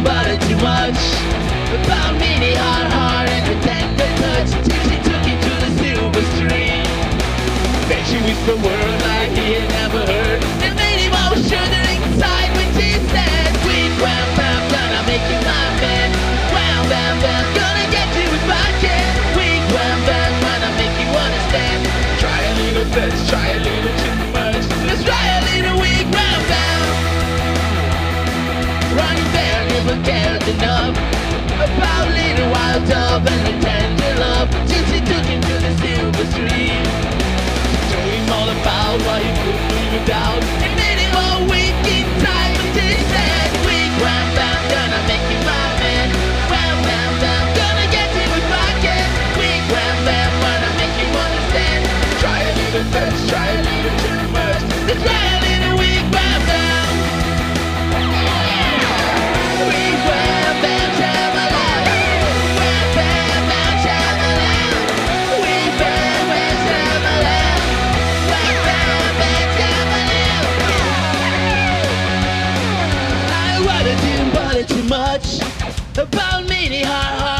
everybody too much. About heart and touch Till she took to the silver like he had never heard. Made him all inside when she said Sweet gonna make you gonna get gonna make you understand. Try a little bit, try a little wild dove and too much about me, ha ha.